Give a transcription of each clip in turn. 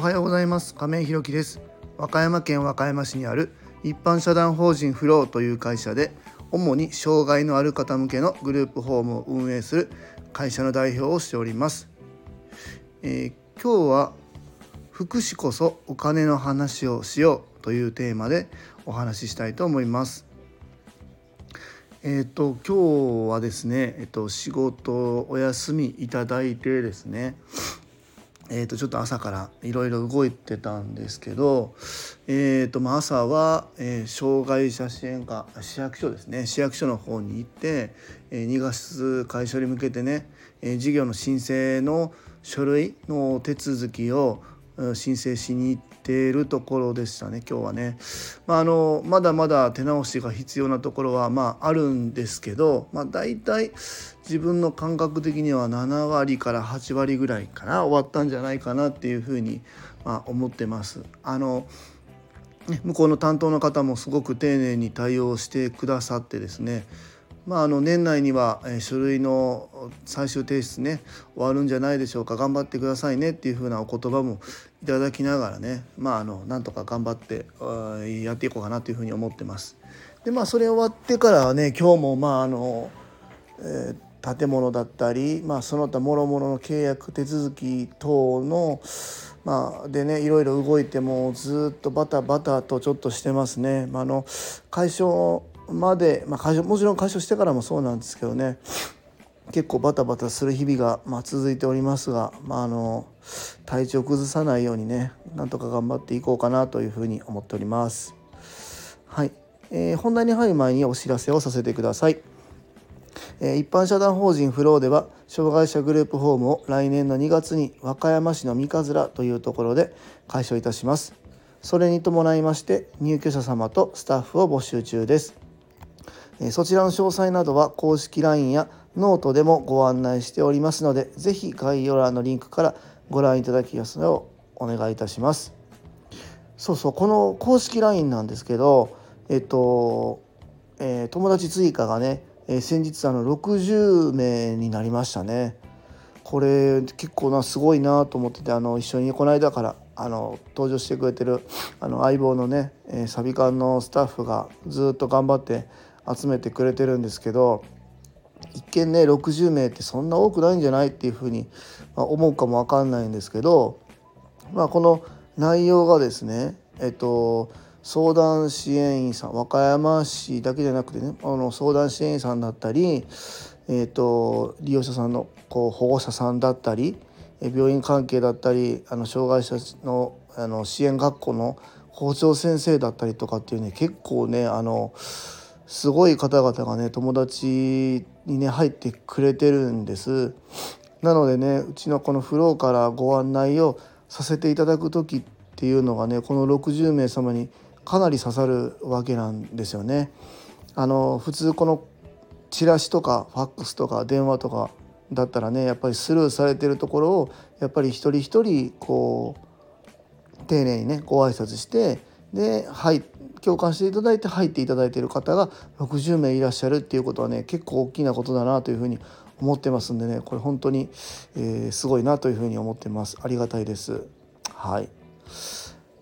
おはようございます。亀井ひろきです。和歌山県和歌山市にある一般社団法人フローという会社で主に障害のある方向けのグループホームを運営する会社の代表をしております、えー、今日は福祉こそお金の話をしようというテーマでお話ししたいと思います。えっ、ー、と今日はですね、えっ、ー、と仕事お休みいただいてですね、えー、とちょっと朝からいろいろ動いてたんですけど、えーとま、朝は、えー、障害者支援課市役所ですね。市役所の方に行って、えー、2月開所に向けてね、えー、事業の申請の書類の手続きを申請しに行っているところでしたね今日はね、まあ、あのまだまだ手直しが必要なところはまああるんですけど、まあ、大体自分の感覚的には7割から8割ぐらいかな終わったんじゃないかなっていうふうに、まあ、思ってます。あの向こうの担当の方もすごく丁寧に対応してくださってですねまあ、あの年内には書類の最終提出ね終わるんじゃないでしょうか頑張ってくださいねっていうふうなお言葉もいただきながらねまああのなんとか頑張ってやっていこうかなというふうに思ってます。でまあそれ終わってからはね今日もまああの、えー、建物だったり、まあ、その他もろもろの契約手続き等のまあ、でねいろいろ動いてもずっとバタバタとちょっとしてますね。まあ、あの解消まで、まあ、解消もちろん解消してからもそうなんですけどね結構バタバタする日々が、まあ、続いておりますが、まあ、あの体調崩さないようにねなんとか頑張っていこうかなというふうに思っております。はい、えー、本題に入る前にお知らせをさせてください。えー、一般社団法人フローでは障害者グループホームを来年の2月に和歌山市の三葛というところで開所いたします。それに伴いまして入居者様とスタッフを募集中です。そちらの詳細などは公式 LINE やノートでもご案内しておりますので是非概要欄のリンクからご覧いただきますようお願いいたします。そうそうこの公式 LINE なんですけどえっと、えー、友達追加がね、えー、先日あの60名になりましたね。これ結構なすごいなと思っててあの一緒にこの間からあの登場してくれてるあの相棒のね、えー、サビ館のスタッフがずっと頑張って集めてくれてるんですけど一見ね60名ってそんな多くないんじゃないっていうふうに思うかも分かんないんですけど、まあ、この内容がですねえっと相談支援員さん和歌山市だけじゃなくてねあの相談支援員さんだったり、えっと、利用者さんのこう保護者さんだったり病院関係だったりあの障害者のあの支援学校の校長先生だったりとかっていうね結構ねあのすごい方々がね友達にね入ってくれてるんですなのでねうちのこのフローからご案内をさせていただく時っていうのがねこの60名様にかなり刺さるわけなんですよね。あの普通このチラシとかファックスとか電話とかだったらねやっぱりスルーされてるところをやっぱり一人一人こう丁寧にねご挨拶してで入って共感していただいて入っていただいている方が60名いらっしゃるっていうことはね結構大きなことだなというふうに思ってますんでねこれ本当に、えー、すごいなというふうに思ってます。ありがたいです。はい。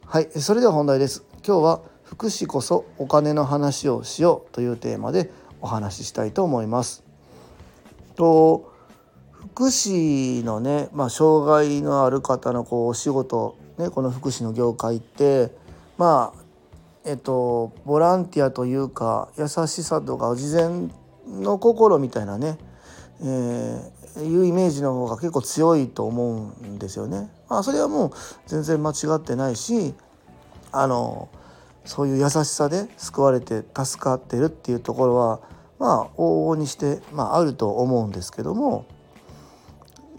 はい。それでは本題です。今日は福祉こそお金の話をしようというテーマでお話ししたいと思います。と福祉のね、まあ、障害のある方のこうお仕事、ね、この福祉の業界ってまあえっと、ボランティアというか優しさとか事前の心みたいなね、えー、いうイメージの方が結構強いと思うんですよね。まあ、それはもう全然間違ってないしあのそういう優しさで救われて助かってるっていうところはまあ往々にして、まあ、あると思うんですけども、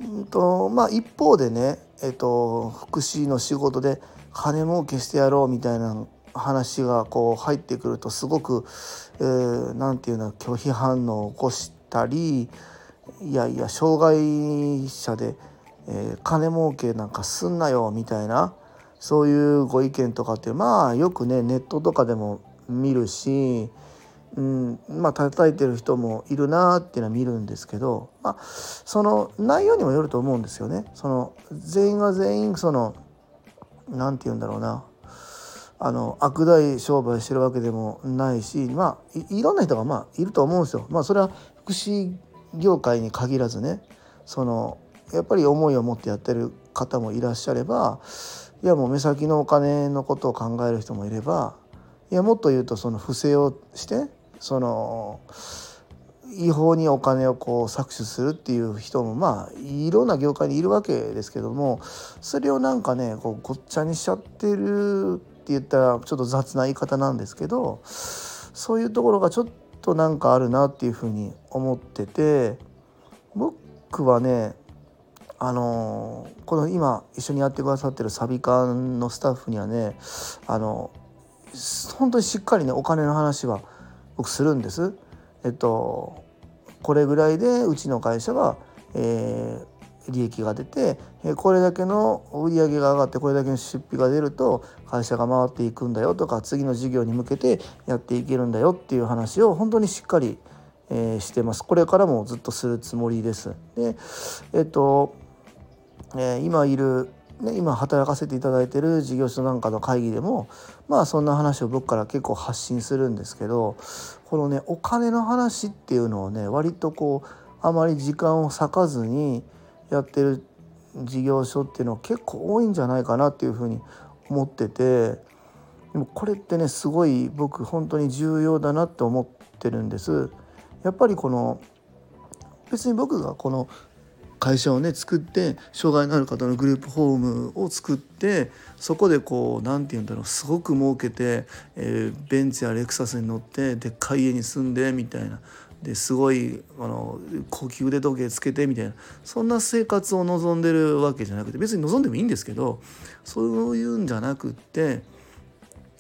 んとまあ、一方でね、えっと、福祉の仕事で金儲けしてやろうみたいな話がこう入ってくるとすごく何、えー、て言うの拒否反応を起こしたりいやいや障害者で、えー、金儲けなんかすんなよみたいなそういうご意見とかってまあよくねネットとかでも見るし、うん、まあ叩いてる人もいるなっていうのは見るんですけど、まあ、その内容にもよると思うんですよね。その全員が全員その何て言うんだろうなあの悪大商売してるわけでもないしまあいろんな人がまあいると思うんですよ。まあそれは福祉業界に限らずねそのやっぱり思いを持ってやってる方もいらっしゃればいやもう目先のお金のことを考える人もいればいやもっと言うとその不正をしてその違法にお金をこう搾取するっていう人もまあいろんな業界にいるわけですけどもそれをなんかねこうごっちゃにしちゃってるって言ったらちょっと雑な言い方なんですけどそういうところがちょっとなんかあるなっていうふうに思ってて僕はねあのこの今一緒にやってくださってるサビ館のスタッフにはねあの本当にしっかりねお金の話は僕するんです。えっとこれぐらいでうちの会社は、えー、利益が出てこれだけの売り上げが上がってこれだけの出費が出ると会社が回っていくんだよとか次の事業に向けてやっていけるんだよっていう話を本当にしっかり、えー、してます。これからもずっとするつもりです。でえっとえー、今いる、ね、今働かせていただいてる事業所なんかの会議でもまあそんな話を僕から結構発信するんですけどこのねお金の話っていうのをね割とこうあまり時間を割かずにやってる事業所っていうのは結構多いんじゃないかなっていうふうに思っててでもこれってねすごい僕本当に重要だなって思ってるんです。やっぱりこの別に僕がこの会社をね作って障害のある方のグループホームを作ってそこでこう何て言うんだろうすごく儲けて、えー、ベンツやレクサスに乗ってでっかい家に住んでみたいなですごいあの高級腕時計つけてみたいなそんな生活を望んでるわけじゃなくて別に望んでもいいんですけどそういうんじゃなくって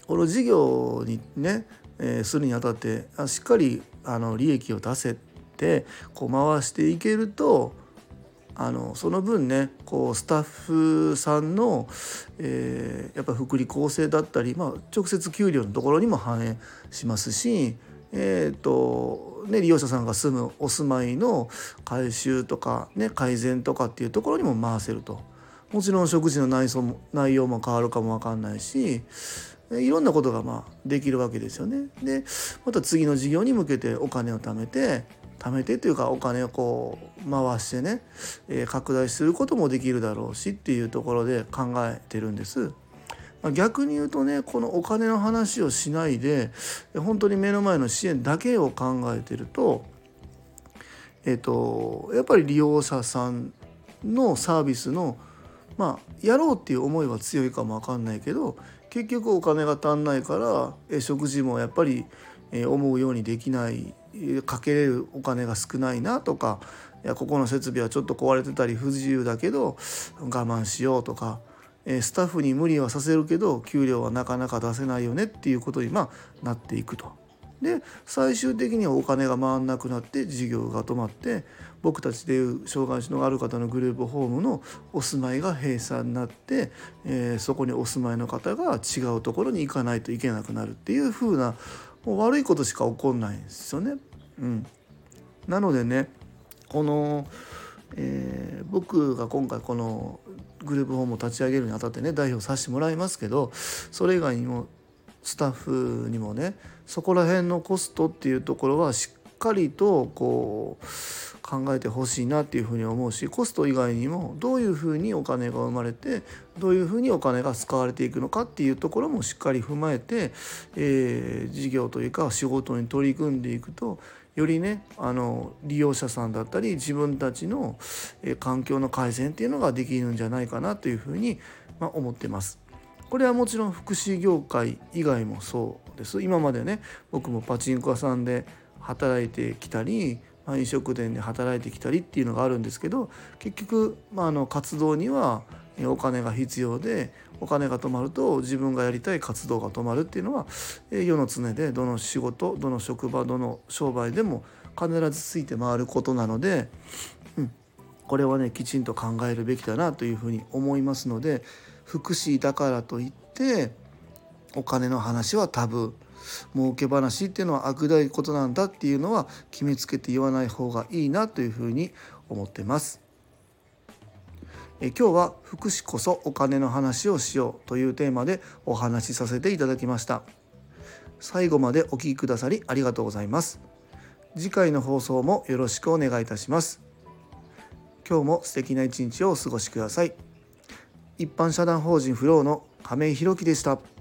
この事業にね、えー、するにあたってあしっかりあの利益を出せてこう回していけるとあのその分ねこうスタッフさんの、えー、やっぱ福利厚生だったり、まあ、直接給料のところにも反映しますし、えーとね、利用者さんが住むお住まいの改修とか、ね、改善とかっていうところにも回せると。もちろん食事の内装も内容も変わるかも分かんないしいろんなことがまあできるわけですよね。でまた次の事業に向けてお金を貯めて貯めてというかお金をこう回してね、え、拡大することもできるだろうしっていうところで考えてるんです。まあ、逆に言うとねこのお金の話をしないで本当に目の前の支援だけを考えてると,、えーと、やっぱり利用者さんのサービスのまあやろうっていう思いは強いかも分かんないけど結局お金が足んないから食事もやっぱり思うようにできないかけれるお金が少ないなとかいやここの設備はちょっと壊れてたり不自由だけど我慢しようとかスタッフに無理はさせるけど給料はなかなか出せないよねっていうことにまあなっていくと。で最終的にはお金が回んなくなって事業が止まって僕たちでいう障害者のある方のグループホームのお住まいが閉鎖になって、えー、そこにお住まいの方が違うところに行かないといけなくなるっていう風なもう悪いことしか起こんないんですよね。うん、なのでねこの、えー、僕が今回このグループホームを立ち上げるにあたってね代表させてもらいますけどそれ以外にもスタッフにもねそこら辺のコストっていうところはしっかりとこう考えてほしいなっていうふうに思うしコスト以外にもどういうふうにお金が生まれてどういうふうにお金が使われていくのかっていうところもしっかり踏まえて、えー、事業というか仕事に取り組んでいくとよりねあの利用者さんだったり自分たちの、え環境の改善っていうのができるんじゃないかなというふうに、まあ、思ってます。これはもちろん福祉業界以外もそうです今までね僕もパチンコ屋さんで働いてきたり飲食店で働いてきたりっていうのがあるんですけど結局、まあ、あの活動にはお金が必要でお金が止まると自分がやりたい活動が止まるっていうのは世の常でどの仕事どの職場どの商売でも必ずついて回ることなので、うん、これはねきちんと考えるべきだなというふうに思いますので福祉だからといってお金の話はタブー。儲け話っていうのは悪大いことなんだっていうのは決めつけて言わない方がいいなというふうに思ってます。え今日は福祉こそお金の話をしようというテーマでお話しさせていただきました最後までお聴きくださりありがとうございます次回の放送もよろしくお願いいたします今日も素敵な一日をお過ごしください一般社団法人フローの亀井弘樹でした。